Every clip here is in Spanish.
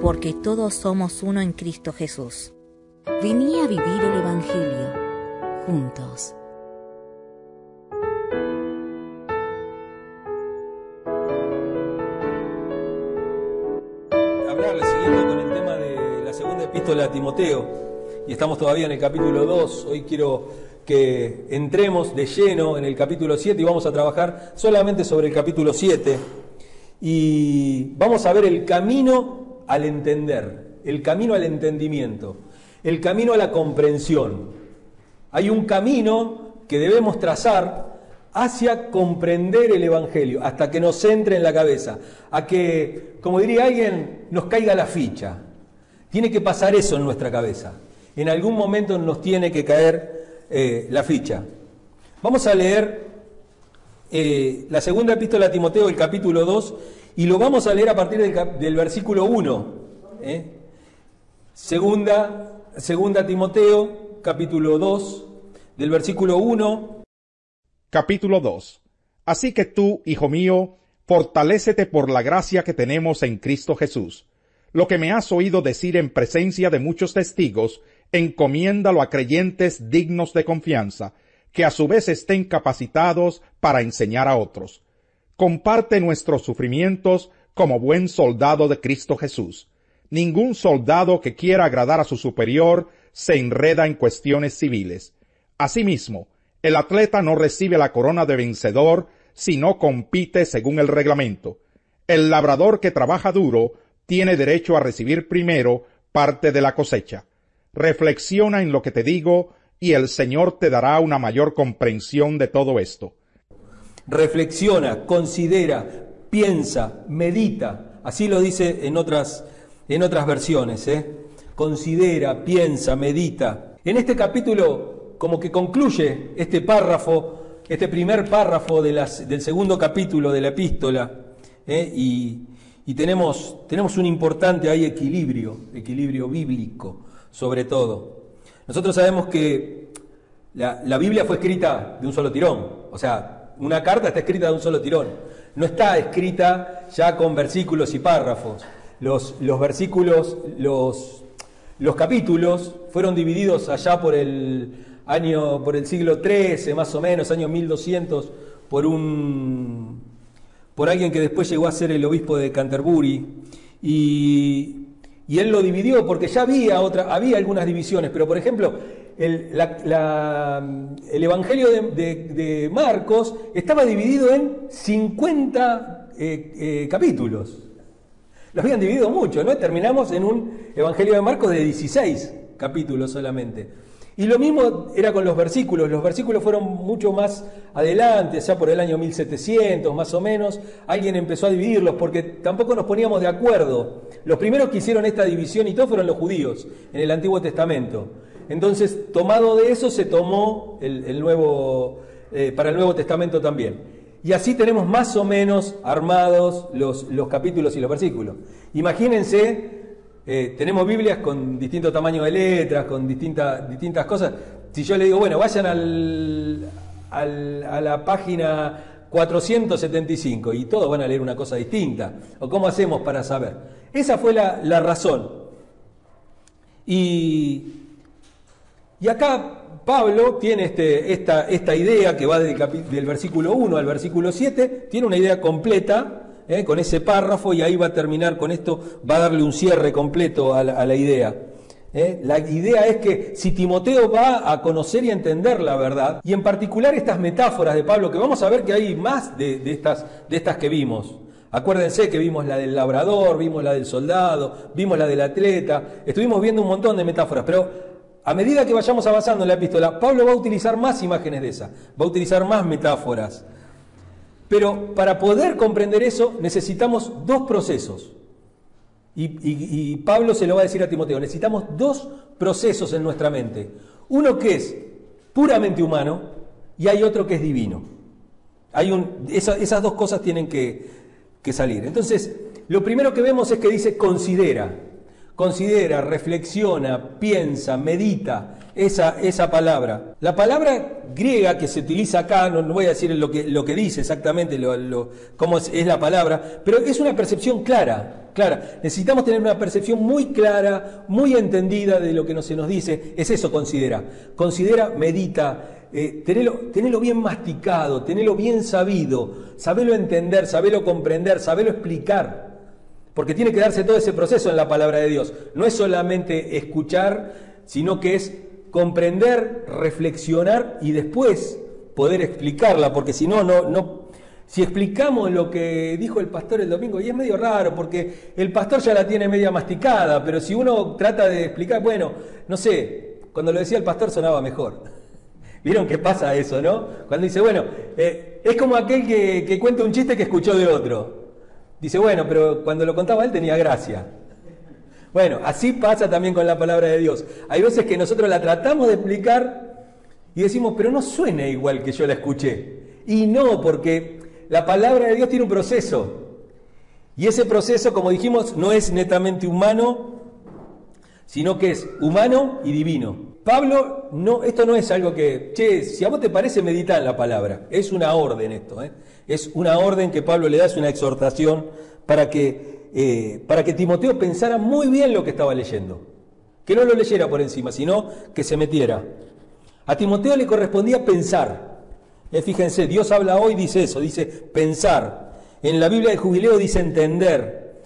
porque todos somos uno en Cristo Jesús. Vení a vivir el Evangelio juntos. Hablarle siguiendo con el tema de la segunda epístola a Timoteo, y estamos todavía en el capítulo 2, hoy quiero que entremos de lleno en el capítulo 7 y vamos a trabajar solamente sobre el capítulo 7 y vamos a ver el camino al entender, el camino al entendimiento, el camino a la comprensión. Hay un camino que debemos trazar hacia comprender el Evangelio, hasta que nos entre en la cabeza, a que, como diría alguien, nos caiga la ficha. Tiene que pasar eso en nuestra cabeza. En algún momento nos tiene que caer eh, la ficha. Vamos a leer eh, la segunda epístola a Timoteo, el capítulo 2, y lo vamos a leer a partir del, versículo 1. ¿eh? Segunda, segunda Timoteo, capítulo 2, del versículo 1. Capítulo 2. Así que tú, hijo mío, fortalécete por la gracia que tenemos en Cristo Jesús. Lo que me has oído decir en presencia de muchos testigos, encomiéndalo a creyentes dignos de confianza, que a su vez estén capacitados para enseñar a otros comparte nuestros sufrimientos como buen soldado de Cristo Jesús. Ningún soldado que quiera agradar a su superior se enreda en cuestiones civiles. Asimismo, el atleta no recibe la corona de vencedor si no compite según el reglamento. El labrador que trabaja duro tiene derecho a recibir primero parte de la cosecha. Reflexiona en lo que te digo y el Señor te dará una mayor comprensión de todo esto reflexiona, considera, piensa, medita. Así lo dice en otras, en otras versiones. ¿eh? Considera, piensa, medita. En este capítulo, como que concluye este párrafo, este primer párrafo del segundo capítulo de la epístola, ¿eh? y, tenemos, tenemos un importante ahí equilibrio, equilibrio bíblico, sobre todo. Nosotros sabemos que la, la Biblia fue escrita de un solo tirón, o sea, una carta está escrita de un solo tirón. No está escrita ya con versículos y párrafos. Los, los versículos, los, los capítulos fueron divididos allá por el año, por el siglo XIII, más o menos, año 1200, por un por alguien que después llegó a ser el obispo de Canterbury. Y, y él lo dividió porque ya había otra, había algunas divisiones, pero por ejemplo, el, Evangelio de, Marcos estaba dividido en 50 eh, eh, capítulos. Lo habían dividido mucho, ¿no? Terminamos en un Evangelio de Marcos de 16 capítulos solamente. Y lo mismo era con los versículos. Los versículos fueron mucho más adelante, ya por el año 1700 más o menos. Alguien empezó a dividirlos porque tampoco nos poníamos de acuerdo. Los primeros que hicieron esta división y todo fueron los judíos en el Antiguo Testamento. Entonces, tomado de eso, se tomó el, nuevo, eh, para el Nuevo Testamento también. Y así tenemos más o menos armados los, los capítulos y los versículos. Imagínense, eh, tenemos Biblias con distinto tamaño de letras, con distintas cosas. Si yo le digo, bueno, vayan al, a la página 475 y todos van a leer una cosa distinta. ¿O cómo hacemos para saber? Esa fue la, la razón. Y y acá Pablo tiene este, esta, idea que va del, del, versículo 1 al versículo 7, tiene una idea completa ¿eh? con ese párrafo y ahí va a terminar con esto, va a darle un cierre completo a la, idea. ¿eh? La idea es que si Timoteo va a conocer y entender la verdad, y en particular estas metáforas de Pablo, que vamos a ver que hay más de, estas, de estas que vimos. Acuérdense que vimos la del labrador, vimos la del soldado, vimos la del atleta, estuvimos viendo un montón de metáforas, pero a medida que vayamos avanzando en la epístola, Pablo va a utilizar más imágenes de esa, va a utilizar más metáforas. Pero para poder comprender eso necesitamos dos procesos. Y, Pablo se lo va a decir a Timoteo, necesitamos dos procesos en nuestra mente. Uno que es puramente humano y hay otro que es divino. Hay un, esas dos cosas tienen que, que salir. Entonces, lo primero que vemos es que dice considera, considera, reflexiona, piensa, medita, esa, esa palabra. La palabra griega que se utiliza acá, no, voy a decir lo que, lo que dice exactamente, lo, cómo es, la palabra, pero es una percepción clara, clara. Necesitamos tener una percepción muy clara, muy entendida de lo que se nos dice. Es eso, considera. Considera, medita, eh, tenelo, bien masticado, tenelo bien sabido, sabelo entender, sabelo comprender, sabelo explicar. Porque tiene que darse todo ese proceso en la palabra de Dios. No es solamente escuchar, sino que es comprender, reflexionar y después poder explicarla, porque si no, no, no, si explicamos lo que dijo el pastor el domingo, y es medio raro, porque el pastor ya la tiene media masticada, pero si uno trata de explicar, bueno, no sé, cuando lo decía el pastor sonaba mejor. ¿Vieron qué pasa eso, no? Cuando dice, bueno, eh, es como aquel que, que cuenta un chiste que escuchó de otro. Dice, bueno, pero cuando lo contaba él tenía gracia. Bueno, así pasa también con la palabra de Dios. Hay veces que nosotros la tratamos de explicar y decimos, pero no suena igual que yo la escuché. Y no, porque la palabra de Dios tiene un proceso. Y ese proceso, como dijimos, no es netamente humano, sino que es humano y divino. Pablo, no, esto no es algo que, che, si a vos te parece, medita en la palabra. Es una orden esto, ¿eh? es una orden que Pablo le da, es una exhortación para que eh, para que Timoteo pensara muy bien lo que estaba leyendo. Que no lo leyera por encima, sino que se metiera. A Timoteo le correspondía pensar. Eh, fíjense, Dios habla hoy, dice eso, dice pensar. En la Biblia de Jubileo dice entender.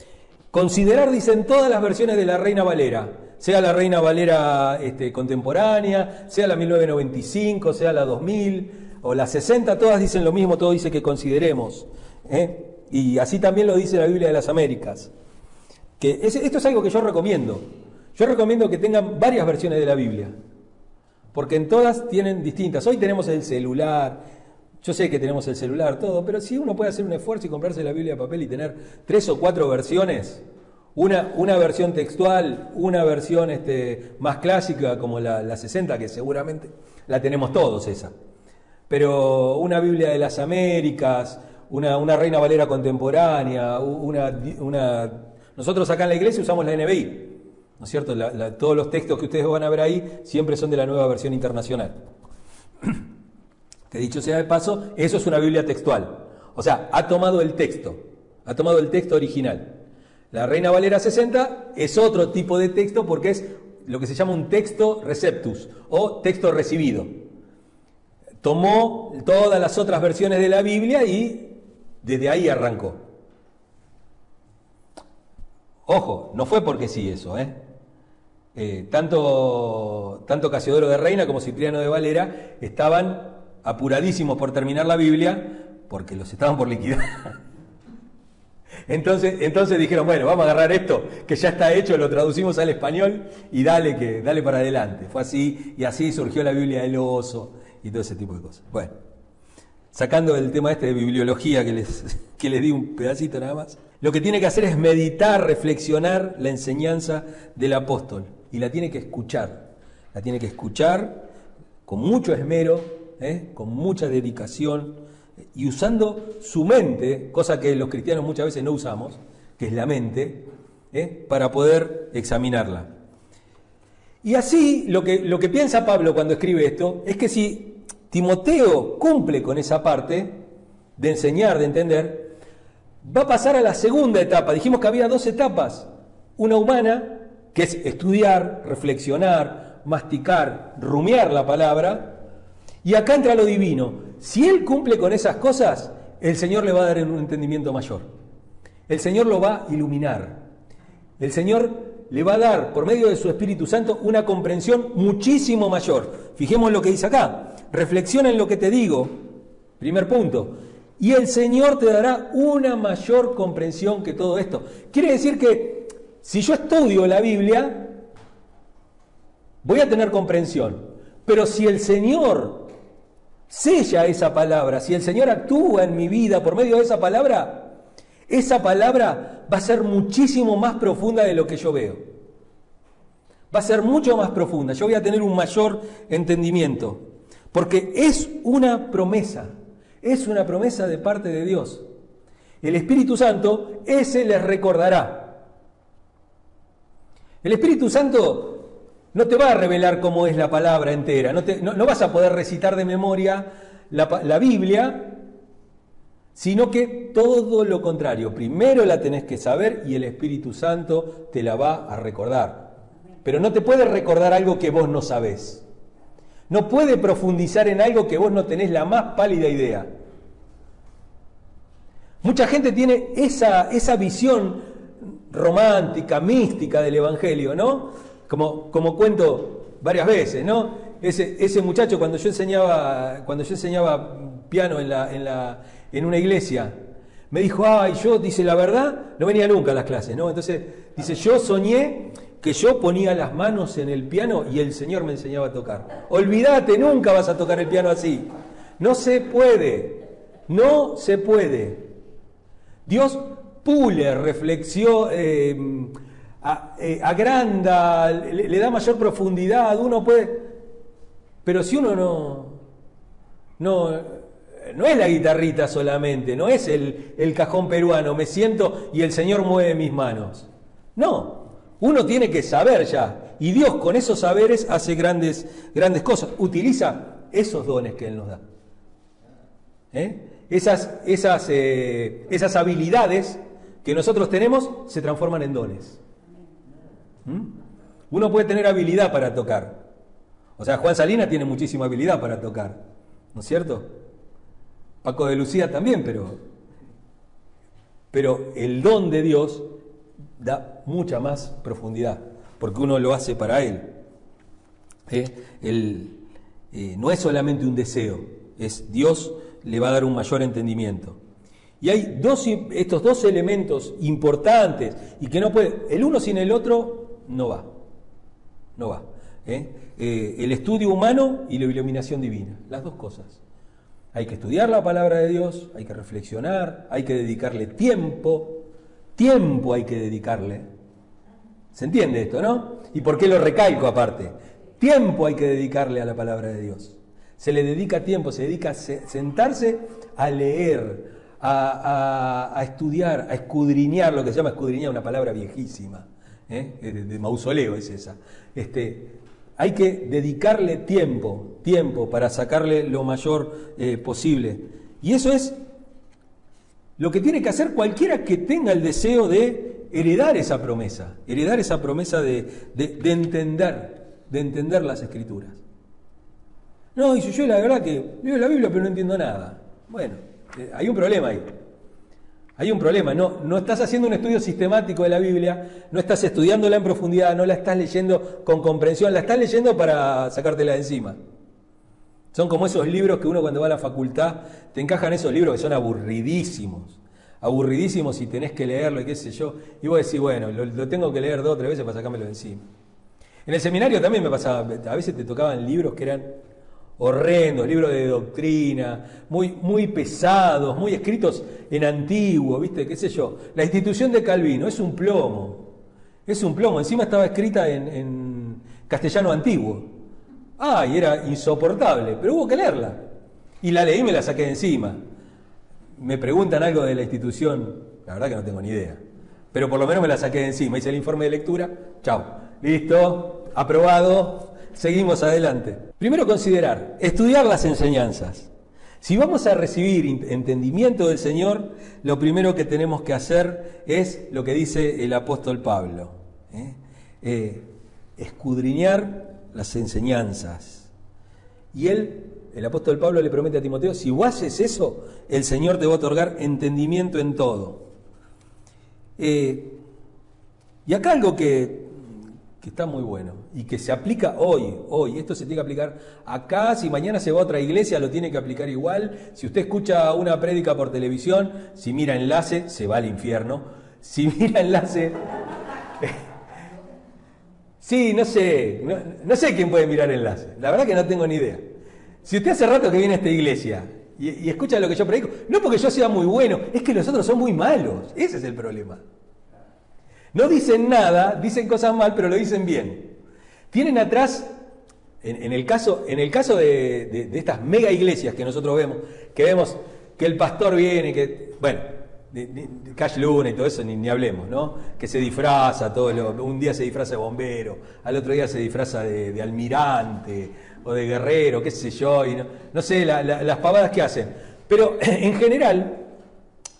Considerar, dicen todas las versiones de la Reina Valera, sea la Reina Valera este, contemporánea, sea la 1995, sea la 2000 o la 60, todas dicen lo mismo, todo dice que consideremos. ¿eh? Y así también lo dice la Biblia de las Américas. Que esto es algo que yo recomiendo. Yo recomiendo que tengan varias versiones de la Biblia. Porque en todas tienen distintas. Hoy tenemos el celular. Yo sé que tenemos el celular, todo, pero si uno puede hacer un esfuerzo y comprarse la Biblia de papel y tener tres o cuatro versiones, una, una versión textual, una versión este, más clásica como la, la 60, que seguramente la tenemos todos esa. Pero una Biblia de las Américas, una, Reina Valera contemporánea, una, Nosotros acá en la iglesia usamos la NBI, ¿no es cierto? todos los textos que ustedes van a ver ahí siempre son de la nueva versión internacional. Que dicho sea de paso, eso es una Biblia textual. O sea, ha tomado el texto, ha tomado el texto original. La Reina Valera 60 es otro tipo de texto porque es lo que se llama un texto receptus o texto recibido. Tomó todas las otras versiones de la Biblia y desde ahí arrancó. Ojo, no fue porque sí eso, ¿eh? eh tanto, tanto Casiodoro de Reina como Cipriano de Valera estaban apuradísimos por terminar la Biblia porque los estaban por liquidar. Entonces, entonces dijeron, bueno, vamos a agarrar esto, que ya está hecho, lo traducimos al español y dale, que, dale para adelante. Fue así, y así surgió la Biblia del oso y todo ese tipo de cosas. Bueno sacando el tema este de bibliología que les, que les di un pedacito nada más, lo que tiene que hacer es meditar, reflexionar la enseñanza del apóstol y la tiene que escuchar, la tiene que escuchar con mucho esmero, ¿eh? con mucha dedicación y usando su mente, cosa que los cristianos muchas veces no usamos, que es la mente, ¿eh? para poder examinarla. Y así lo que, lo que piensa Pablo cuando escribe esto es que si Timoteo cumple con esa parte de enseñar, de entender, va a pasar a la segunda etapa. Dijimos que había dos etapas. Una humana, que es estudiar, reflexionar, masticar, rumiar la palabra. Y acá entra lo divino. Si él cumple con esas cosas, el Señor le va a dar un entendimiento mayor. El Señor lo va a iluminar. El Señor le va a dar, por medio de su Espíritu Santo, una comprensión muchísimo mayor. Fijemos lo que dice acá. Reflexiona en lo que te digo. Primer punto. Y el Señor te dará una mayor comprensión que todo esto. Quiere decir que si yo estudio la Biblia, voy a tener comprensión. Pero si el Señor sella esa palabra, si el Señor actúa en mi vida por medio de esa palabra, esa palabra va a ser muchísimo más profunda de lo que yo veo. Va a ser mucho más profunda. Yo voy a tener un mayor entendimiento. Porque es una promesa. Es una promesa de parte de Dios. El Espíritu Santo, ese les recordará. El Espíritu Santo no te va a revelar cómo es la palabra entera. No, no, vas a poder recitar de memoria la, Biblia sino que todo lo contrario. Primero la tenés que saber y el Espíritu Santo te la va a recordar. Pero no te puede recordar algo que vos no sabés. No puede profundizar en algo que vos no tenés la más pálida idea. Mucha gente tiene esa visión romántica, mística del Evangelio, ¿no? Como, como cuento varias veces, ¿no? Ese, ese muchacho cuando yo enseñaba, cuando yo enseñaba piano en la, en la, en una iglesia. Me dijo, ay, yo, dice, la verdad, no venía nunca a las clases, ¿no? Entonces, dice, yo soñé que yo ponía las manos en el piano y el Señor me enseñaba a tocar. Olvídate, nunca vas a tocar el piano así. No se puede, no se puede. Dios pule, reflexión, eh, eh, agranda, le, da mayor profundidad, uno puede... Pero si uno no, no, no es la guitarrita solamente, no es el, cajón peruano, me siento y el Señor mueve mis manos. No, uno tiene que saber ya. Y Dios con esos saberes hace grandes, grandes cosas. Utiliza esos dones que Él nos da. ¿Eh? Esas, esas, eh, esas habilidades que nosotros tenemos se transforman en dones. ¿Mm? Uno puede tener habilidad para tocar. O sea, Juan Salina tiene muchísima habilidad para tocar. ¿No es cierto? Paco de Lucía también, pero, pero el don de Dios da mucha más profundidad, porque uno lo hace para Él. ¿Eh? Eh, no es solamente un deseo, es Dios le va a dar un mayor entendimiento. Y hay dos, estos dos elementos importantes y que no puede, el uno sin el otro no va, no va. ¿eh? el estudio humano y la iluminación divina, las dos cosas. Hay que estudiar la palabra de Dios, hay que reflexionar, hay que dedicarle tiempo, tiempo hay que dedicarle. ¿Se entiende esto, no? ¿Y por qué lo recalco aparte? Tiempo hay que dedicarle a la palabra de Dios. Se le dedica tiempo, se dedica a sentarse a leer, a, estudiar, a escudriñar, lo que se llama escudriñar, una palabra viejísima, ¿eh? de, de, mausoleo es esa. Este, hay que dedicarle tiempo, tiempo para sacarle lo mayor eh, posible. Y eso es lo que tiene que hacer cualquiera que tenga el deseo de heredar esa promesa, heredar esa promesa de, entender, de entender las escrituras. No, dice yo la verdad que leo la Biblia pero no entiendo nada. Bueno, eh, hay un problema ahí. Hay un problema, no, no estás haciendo un estudio sistemático de la Biblia, no estás estudiándola en profundidad, no la estás leyendo con comprensión, la estás leyendo para sacártela de encima. Son como esos libros que uno cuando va a la facultad, te encajan esos libros que son aburridísimos, aburridísimos y tenés que leerlo y qué sé yo, y vos decís, bueno, lo, lo tengo que leer dos o tres veces para sacármelo de encima. En el seminario también me pasaba, a veces te tocaban libros que eran horrendos, libros de doctrina, muy, muy pesados, muy escritos en antiguo, ¿viste? ¿Qué sé yo? La institución de Calvino es un plomo, es un plomo. Encima estaba escrita en, castellano antiguo. Ah, y era insoportable, pero hubo que leerla. Y la leí y me la saqué de encima. Me preguntan algo de la institución, la verdad que no tengo ni idea. Pero por lo menos me la saqué de encima. Hice el informe de lectura, chao. Listo, aprobado, seguimos adelante. Primero considerar, estudiar las enseñanzas. Si vamos a recibir entendimiento del Señor, lo primero que tenemos que hacer es lo que dice el apóstol Pablo, ¿eh? Eh, escudriñar las enseñanzas. Y él, el apóstol Pablo le promete a Timoteo, si vos haces eso, el Señor te va a otorgar entendimiento en todo. Eh, y acá algo que que está muy bueno y que se aplica hoy, hoy. Esto se tiene que aplicar acá, si mañana se va a otra iglesia lo tiene que aplicar igual. Si usted escucha una prédica por televisión, si mira enlace, se va al infierno. Si mira enlace... sí, no sé, no, sé quién puede mirar enlace. La verdad que no tengo ni idea. Si usted hace rato que viene a esta iglesia y, escucha lo que yo predico. No porque yo sea muy bueno, es que los otros son muy malos. Ese es el problema. No dicen nada, dicen cosas mal, pero lo dicen bien. Tienen atrás, en, el caso, en el caso de, estas mega iglesias que nosotros vemos, que vemos que el pastor viene, que, bueno, Cash Luna y todo eso, ni, hablemos, ¿no? Que se disfraza, todo un día se disfraza de bombero, al otro día se disfraza de, almirante o de guerrero, qué sé yo, y no, sé las pavadas que hacen. Pero en general,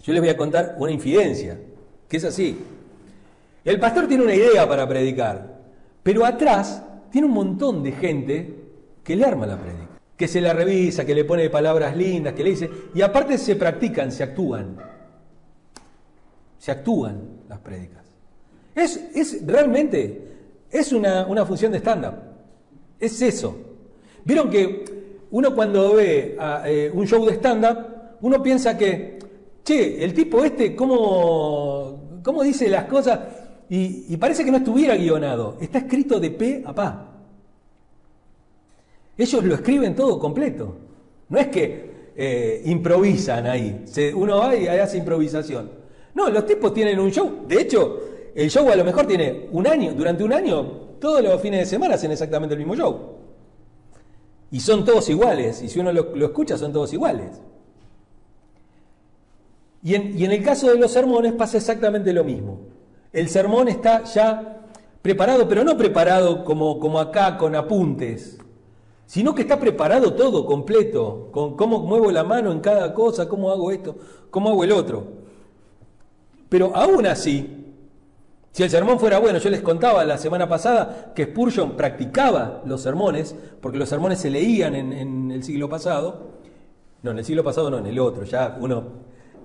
yo les voy a contar una infidencia, que es así. El pastor tiene una idea para predicar, pero atrás tiene un montón de gente que le arma la predica, que se la revisa, que le pone palabras lindas, que le dice, y aparte se practican, se actúan. Se actúan las prédicas. Es, es realmente, es una, función de stand-up. Es eso. Vieron que uno cuando ve eh, un show de stand-up, uno piensa que, che, el tipo este, ¿cómo, cómo dice las cosas? Y, parece que no estuviera guionado, está escrito de pe a pa. Ellos lo escriben todo completo. No es que eh, improvisan ahí, uno va y hace improvisación. No, los tipos tienen un show. De hecho, el show a lo mejor tiene un año, durante un año, todos los fines de semana hacen exactamente el mismo show. Y son todos iguales, y si uno lo, escucha son todos iguales. Y en, y en el caso de los sermones pasa exactamente lo mismo. El sermón está ya preparado, pero no preparado como, como acá con apuntes, sino que está preparado todo completo, con cómo muevo la mano en cada cosa, cómo hago esto, cómo hago el otro. Pero aún así, si el sermón fuera bueno, yo les contaba la semana pasada que Spurgeon practicaba los sermones, porque los sermones se leían en, el siglo pasado, no, en el siglo pasado no, en el otro, ya uno,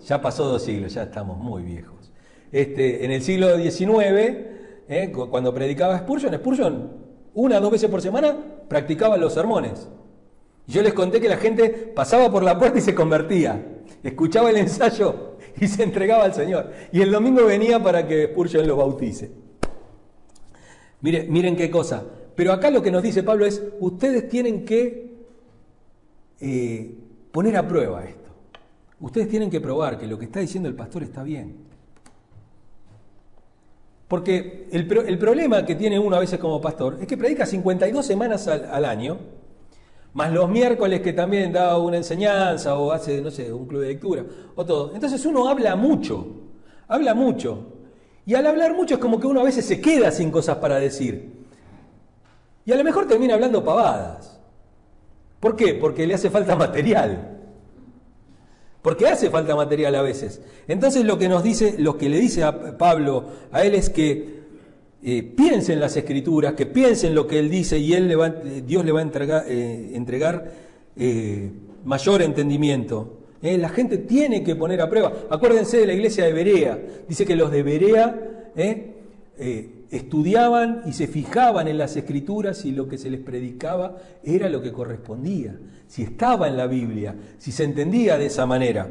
ya pasó dos siglos, ya estamos muy viejos. Este, en el siglo XIX, eh, cuando predicaba Spurgeon, Spurgeon una o dos veces por semana practicaba los sermones. Yo les conté que la gente pasaba por la puerta y se convertía, escuchaba el ensayo y se entregaba al Señor. Y el domingo venía para que Spurgeon lo bautice. Miren, miren qué cosa. Pero acá lo que nos dice Pablo es, ustedes tienen que eh, poner a prueba esto. Ustedes tienen que probar que lo que está diciendo el pastor está bien. Porque el, problema que tiene uno a veces como pastor es que predica 52 semanas al, año, más los miércoles que también da una enseñanza o hace, no sé, un club de lectura o todo. Entonces uno habla mucho, habla mucho. Y al hablar mucho es como que uno a veces se queda sin cosas para decir. Y a lo mejor termina hablando pavadas. ¿Por qué? Porque le hace falta material. Porque hace falta material a veces. Entonces lo que nos dice, lo que le dice a Pablo a él es que eh, piense en las escrituras, que piense en lo que él dice y él le va, Dios le va a entregar, eh, entregar eh, mayor entendimiento. La gente tiene que poner a prueba. Acuérdense de la iglesia de Berea. Dice que los de Berea estudiaban y se fijaban en las escrituras y lo que se les predicaba era lo que correspondía si estaba en la Biblia, si se entendía de esa manera.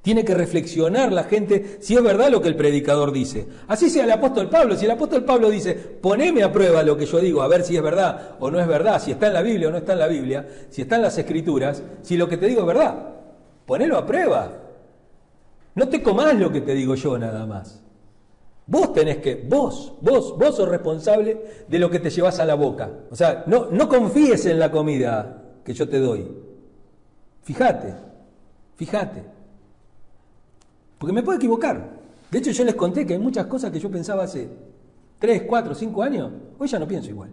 Tiene que reflexionar la gente si es verdad lo que el predicador dice. Así sea el apóstol Pablo. Si el apóstol Pablo dice, poneme a prueba lo que yo digo, a ver si es verdad o no es verdad, si está en la Biblia o no está en la Biblia, si está en las escrituras, si lo que te digo es verdad, ponelo a prueba. No te comas lo que te digo yo nada más. Vos tenés que, vos, vos, vos sos responsable de lo que te llevas a la boca. O sea, no, no confíes en la comida, que yo te doy. Fíjate, fíjate. Porque me puedo equivocar. De hecho, yo les conté que hay muchas cosas que yo pensaba hace 3, 4, 5 años, hoy ya no pienso igual.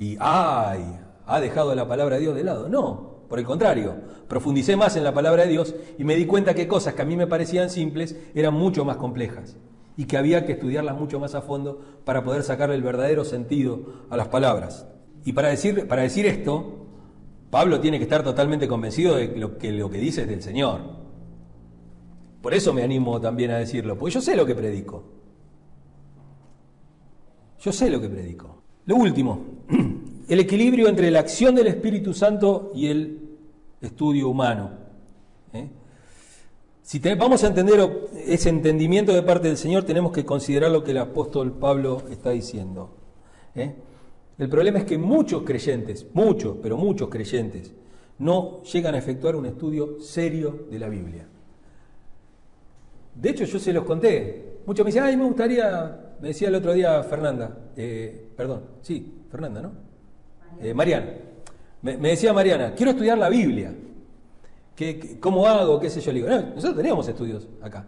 Y, ay, ha dejado la palabra de Dios de lado. No, por el contrario, profundicé más en la palabra de Dios y me di cuenta que cosas que a mí me parecían simples eran mucho más complejas y que había que estudiarlas mucho más a fondo para poder sacarle el verdadero sentido a las palabras. Y para decir, para decir esto, Pablo tiene que estar totalmente convencido de lo que lo que dice es del Señor. Por eso me animo también a decirlo, porque yo sé lo que predico. Yo sé lo que predico. Lo último, el equilibrio entre la acción del Espíritu Santo y el estudio humano. ¿eh? Si vamos a entender ese entendimiento de parte del Señor, tenemos que considerar lo que el apóstol Pablo está diciendo. ¿eh? El problema es que muchos creyentes, muchos, pero muchos creyentes, no llegan a efectuar un estudio serio de la Biblia. De hecho, yo se los conté. Muchos me dicen, ay, me gustaría, me decía el otro día Fernanda, eh, perdón, sí, Fernanda, ¿no? Eh, Mariana. Me, decía Mariana, quiero estudiar la Biblia. ¿Qué, cómo hago? ¿Qué sé yo? Le digo, nosotros teníamos estudios acá.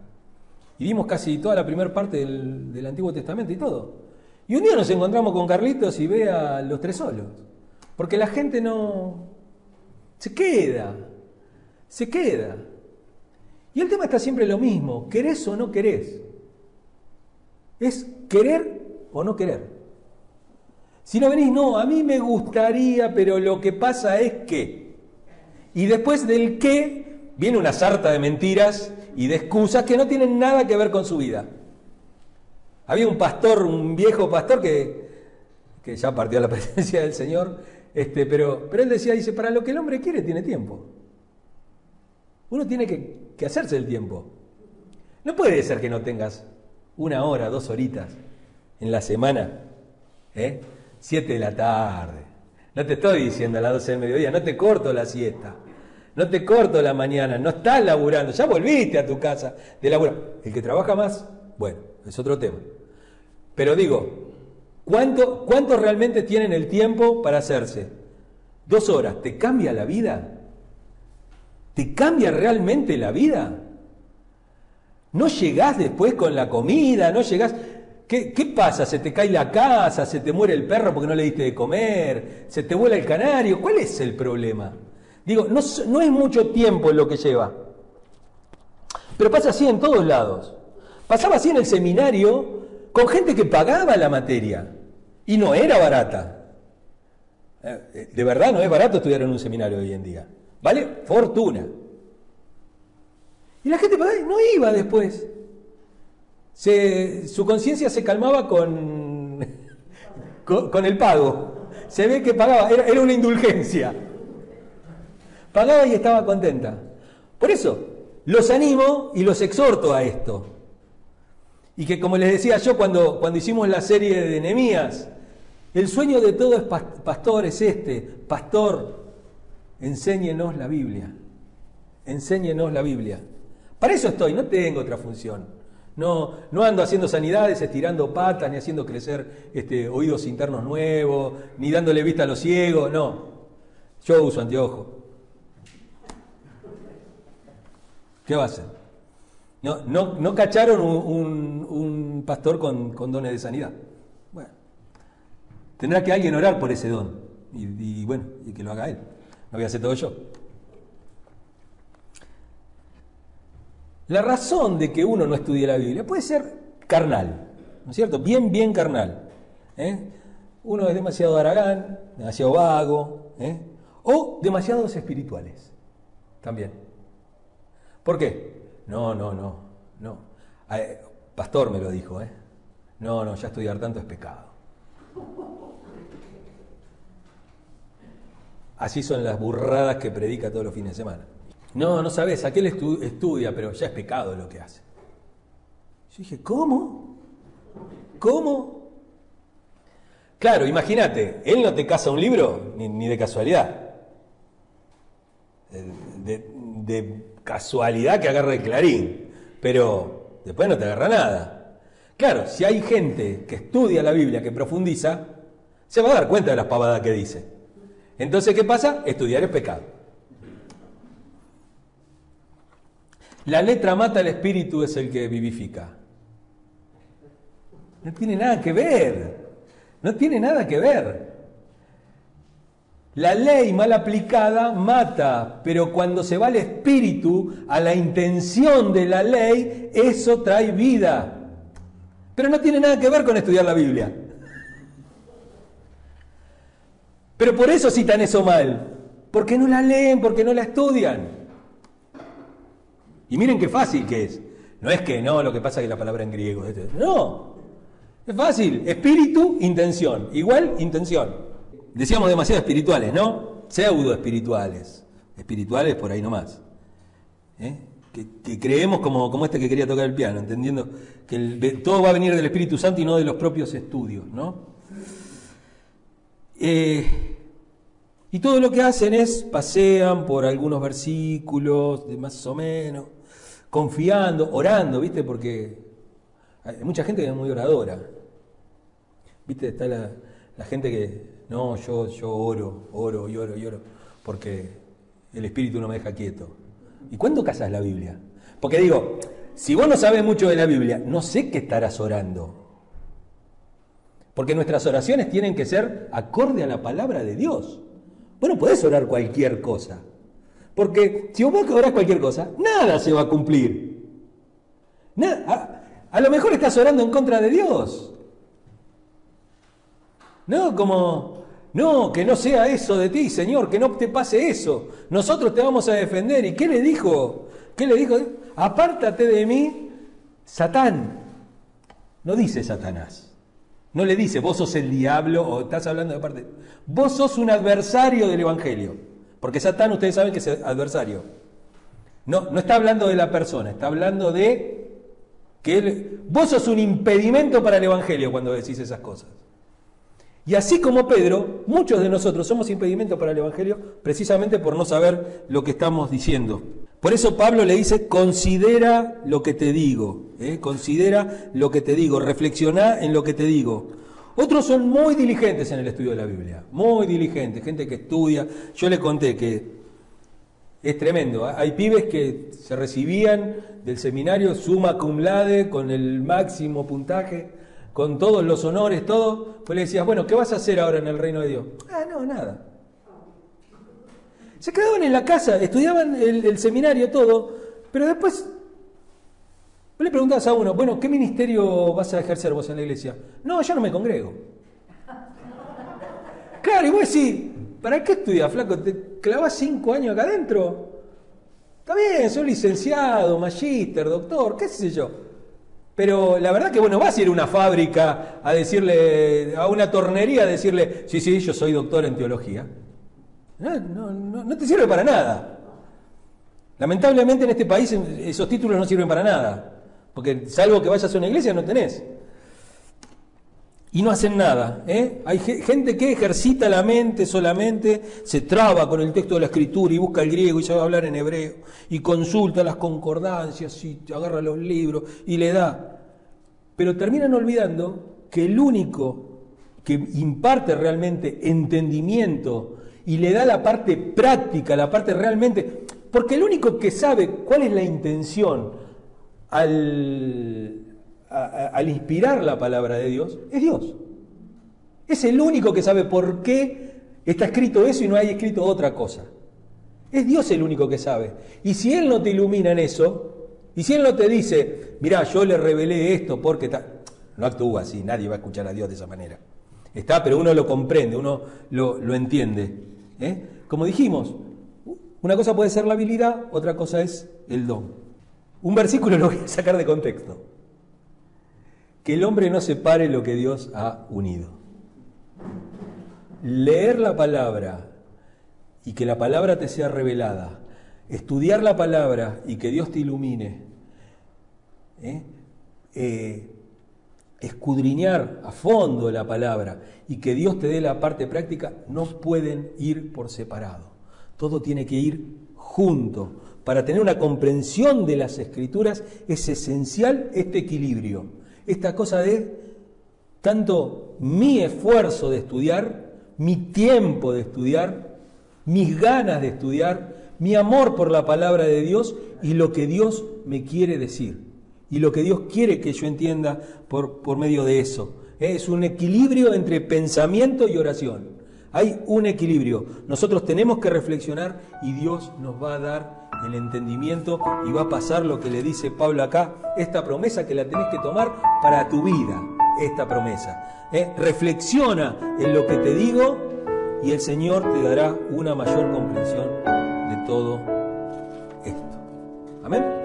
Y vimos casi toda la primera parte del, del, Antiguo Testamento y todo. Y un día nos encontramos con Carlitos y ve a los tres solos. Porque la gente no... Se queda. Se queda. Y el tema está siempre lo mismo, ¿querés o no querés? Es querer o no querer. Si no venís, no, a mí me gustaría, pero lo que pasa es que. Y después del qué viene una sarta de mentiras y de excusas que no tienen nada que ver con su vida. Había un pastor, un viejo pastor que, que ya partió a la presencia del Señor, este, pero, pero él decía, dice, para lo que el hombre quiere tiene tiempo. Uno tiene que, hacerse el tiempo. No puede ser que no tengas una hora, dos horitas en la semana, ¿eh? siete de la tarde. No te estoy diciendo a las doce del mediodía, no te corto la siesta, no te corto la mañana, no estás laburando, ya volviste a tu casa de laburar. El que trabaja más, bueno, es otro tema. Pero digo, ¿cuánto, ¿cuántos realmente tienen el tiempo para hacerse? Dos horas, ¿te cambia la vida? ¿Te cambia realmente la vida? No llegás después con la comida, no llegás... ¿Qué, ¿Qué, pasa? ¿Se te cae la casa? ¿Se te muere el perro porque no le diste de comer? ¿Se te vuela el canario? ¿Cuál es el problema? Digo, no, no es mucho tiempo lo que lleva. Pero pasa así en todos lados. Pasaba así en el seminario con gente que pagaba la materia y no era barata. Eh, de verdad no es barato estudiar en un seminario hoy en día. ¿Vale? Fortuna. Y la gente no iba después. su conciencia se calmaba con, con, el pago. Se ve que pagaba, era una indulgencia. Pagaba y estaba contenta. Por eso, los animo y los exhorto a esto. Y que como les decía yo cuando, cuando hicimos la serie de Nehemías, el sueño de todo es pastor es este, pastor, enséñenos la Biblia, enséñenos la Biblia. Para eso estoy, no tengo otra función. No, no ando haciendo sanidades, estirando patas, ni haciendo crecer este, oídos internos nuevos, ni dándole vista a los ciegos, no. Yo uso anteojos. ¿Qué va a hacer? No, no, no cacharon un, pastor con, dones de sanidad. Bueno, tendrá que alguien orar por ese don. Y, y bueno, y que lo haga él. No voy a hacer todo yo. La razón de que uno no estudie la Biblia puede ser carnal, ¿no es cierto? Bien, bien carnal. ¿eh? Uno es demasiado aragán, demasiado vago, ¿eh? o demasiados espirituales también. ¿Por qué? No, no, no, no. Pastor me lo dijo, ¿eh? No, no, ya estudiar tanto es pecado. Así son las burradas que predica todos los fines de semana. No, no sabes, aquel estudia, pero ya es pecado lo que hace. Yo dije, ¿cómo? ¿Cómo? Claro, imagínate, él no te casa un libro ni, de casualidad. De, de, casualidad que agarra el clarín, pero después no te agarra nada. Claro, si hay gente que estudia la Biblia, que profundiza, se va a dar cuenta de las pavadas que dice. Entonces, ¿qué pasa? Estudiar es pecado. La letra mata, el espíritu es el que vivifica. No tiene nada que ver. No tiene nada que ver. La ley mal aplicada mata, pero cuando se va al espíritu, a la intención de la ley, eso trae vida. Pero no tiene nada que ver con estudiar la Biblia. Pero por eso citan eso mal. Porque no la leen, porque no la estudian. Y miren qué fácil que es. No es que no, lo que pasa es que la palabra en griego. No. Es fácil. Espíritu, intención. Igual, intención. Decíamos demasiado espirituales, ¿no? Pseudo espirituales. Espirituales por ahí nomás. ¿Eh? Que, creemos como, como este que quería tocar el piano, entendiendo que todo va a venir del Espíritu Santo y no de los propios estudios, ¿no? Eh, y todo lo que hacen es pasean por algunos versículos, de más o menos, confiando, orando, ¿viste? Porque hay mucha gente que es muy oradora. ¿Viste? Está la, la gente que, no, yo, yo oro, oro y oro y oro, porque el espíritu no me deja quieto. ¿Y cuándo casas la Biblia? Porque digo, si vos no sabes mucho de la Biblia, no sé qué estarás orando. Porque nuestras oraciones tienen que ser acorde a la palabra de Dios. Bueno, podés orar cualquier cosa. Porque si vos orás cualquier cosa, nada se va a cumplir. Nada, a, a lo mejor estás orando en contra de Dios. No, como, no, que no sea eso de ti, Señor, que no te pase eso. Nosotros te vamos a defender. ¿Y qué le dijo? ¿Qué le dijo? Apártate de mí, Satán. No dice Satanás. No le dice, vos sos el diablo o estás hablando de parte. Vos sos un adversario del Evangelio. Porque Satán, ustedes saben que es adversario. No, no está hablando de la persona, está hablando de que él, vos sos un impedimento para el Evangelio cuando decís esas cosas. Y así como Pedro, muchos de nosotros somos impedimentos para el Evangelio precisamente por no saber lo que estamos diciendo. Por eso Pablo le dice, considera lo que te digo, ¿eh? considera lo que te digo, reflexiona en lo que te digo. Otros son muy diligentes en el estudio de la Biblia, muy diligentes, gente que estudia. Yo le conté que es tremendo, ¿eh? hay pibes que se recibían del seminario summa cum laude con el máximo puntaje, con todos los honores, todo. Pues le decías, bueno, ¿qué vas a hacer ahora en el reino de Dios? Ah, no, nada. Se quedaban en la casa, estudiaban el, seminario, todo, pero después le preguntabas a uno, bueno, ¿qué ministerio vas a ejercer vos en la iglesia? No, yo no me congrego. Claro, y vos decís, ¿para qué estudias, flaco? ¿Te clavas cinco años acá adentro? Está bien, soy licenciado, magíster, doctor, qué sé yo. Pero la verdad que, bueno, vas a ir a una fábrica a decirle, a una tornería a decirle, sí, sí, yo soy doctor en teología. No, no, te sirve para nada. Lamentablemente en este país esos títulos no sirven para nada, porque salvo que vayas a una iglesia no tenés. Y no hacen nada. ¿eh? Hay gente que ejercita la mente solamente, se traba con el texto de la escritura y busca el griego y sabe hablar en hebreo, y consulta las concordancias y agarra los libros y le da. Pero terminan olvidando que el único que imparte realmente entendimiento y le da la parte práctica, la parte realmente, porque el único que sabe cuál es la intención al, al inspirar la palabra de Dios es Dios. Es el único que sabe por qué está escrito eso y no hay escrito otra cosa. Es Dios el único que sabe. Y si Él no te ilumina en eso, y si Él no te dice, mira, yo le revelé esto porque no actúa así, nadie va a escuchar a Dios de esa manera. Está, pero uno lo comprende, uno lo, lo entiende. ¿Eh? Como dijimos, una cosa puede ser la habilidad, otra cosa es el don. Un versículo lo voy a sacar de contexto. Que el hombre no separe lo que Dios ha unido. Leer la palabra y que la palabra te sea revelada. Estudiar la palabra y que Dios te ilumine. ¿eh? Eh, escudriñar a fondo la palabra y que Dios te dé la parte práctica, no pueden ir por separado. Todo tiene que ir junto. Para tener una comprensión de las escrituras es esencial este equilibrio. Esta cosa de tanto mi esfuerzo de estudiar, mi tiempo de estudiar, mis ganas de estudiar, mi amor por la palabra de Dios y lo que Dios me quiere decir y lo que Dios quiere que yo entienda por, por medio de eso. Es un equilibrio entre pensamiento y oración. Hay un equilibrio. Nosotros tenemos que reflexionar y Dios nos va a dar el entendimiento y va a pasar lo que le dice Pablo acá, esta promesa que la tenés que tomar para tu vida, esta promesa. ¿Eh? Reflexiona en lo que te digo y el Señor te dará una mayor comprensión de todo esto. Amén.